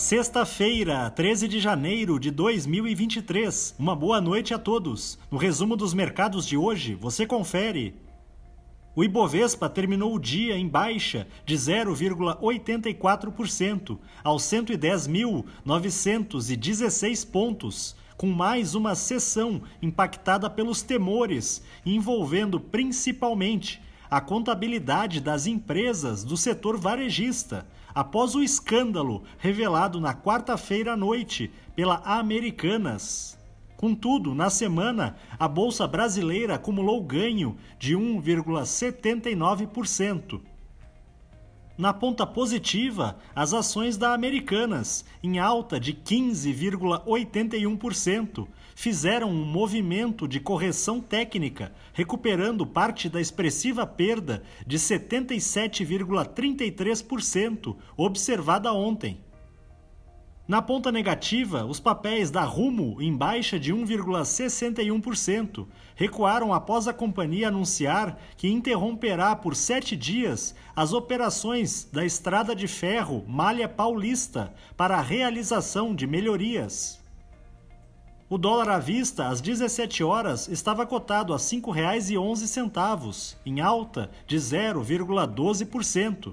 Sexta-feira, 13 de janeiro de 2023. Uma boa noite a todos. No resumo dos mercados de hoje, você confere. O Ibovespa terminou o dia em baixa de 0,84% aos 110.916 pontos, com mais uma sessão impactada pelos temores envolvendo principalmente a contabilidade das empresas do setor varejista, após o escândalo revelado na quarta-feira à noite pela Americanas. Contudo, na semana, a bolsa brasileira acumulou ganho de 1,79%. Na ponta positiva, as ações da Americanas, em alta de 15,81%, fizeram um movimento de correção técnica, recuperando parte da expressiva perda de 77,33% observada ontem. Na ponta negativa, os papéis da Rumo, em baixa de 1,61%, recuaram após a companhia anunciar que interromperá por sete dias as operações da Estrada de Ferro Malha Paulista para a realização de melhorias. O dólar à vista, às 17 horas, estava cotado a R$ 5,11, em alta de 0,12%.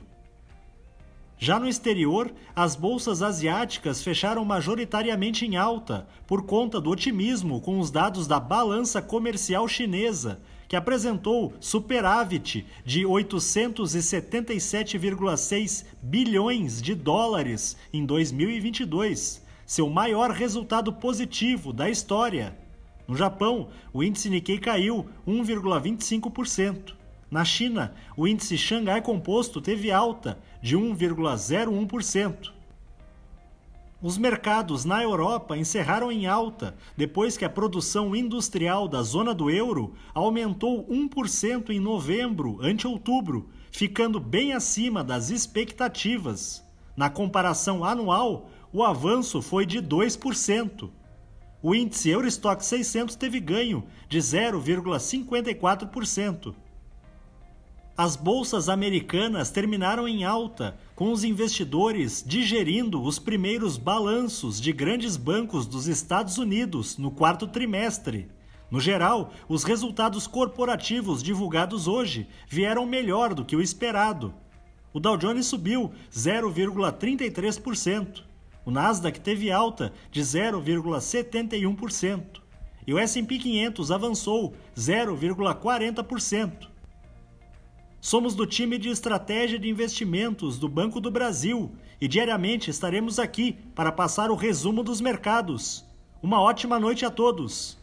Já no exterior, as bolsas asiáticas fecharam majoritariamente em alta, por conta do otimismo com os dados da balança comercial chinesa, que apresentou superávit de 877,6 bilhões de dólares em 2022, seu maior resultado positivo da história. No Japão, o índice Nikkei caiu 1,25%. Na China, o índice Xangai Composto teve alta de 1,01%. Os mercados na Europa encerraram em alta depois que a produção industrial da zona do euro aumentou 1% em novembro ante outubro, ficando bem acima das expectativas. Na comparação anual, o avanço foi de 2%. O índice Eurostock 600 teve ganho de 0,54%. As bolsas americanas terminaram em alta, com os investidores digerindo os primeiros balanços de grandes bancos dos Estados Unidos no quarto trimestre. No geral, os resultados corporativos divulgados hoje vieram melhor do que o esperado. O Dow Jones subiu 0,33%, o Nasdaq teve alta de 0,71% e o S&P 500 avançou 0,40%. Somos do time de estratégia de investimentos do Banco do Brasil e diariamente estaremos aqui para passar o resumo dos mercados. Uma ótima noite a todos!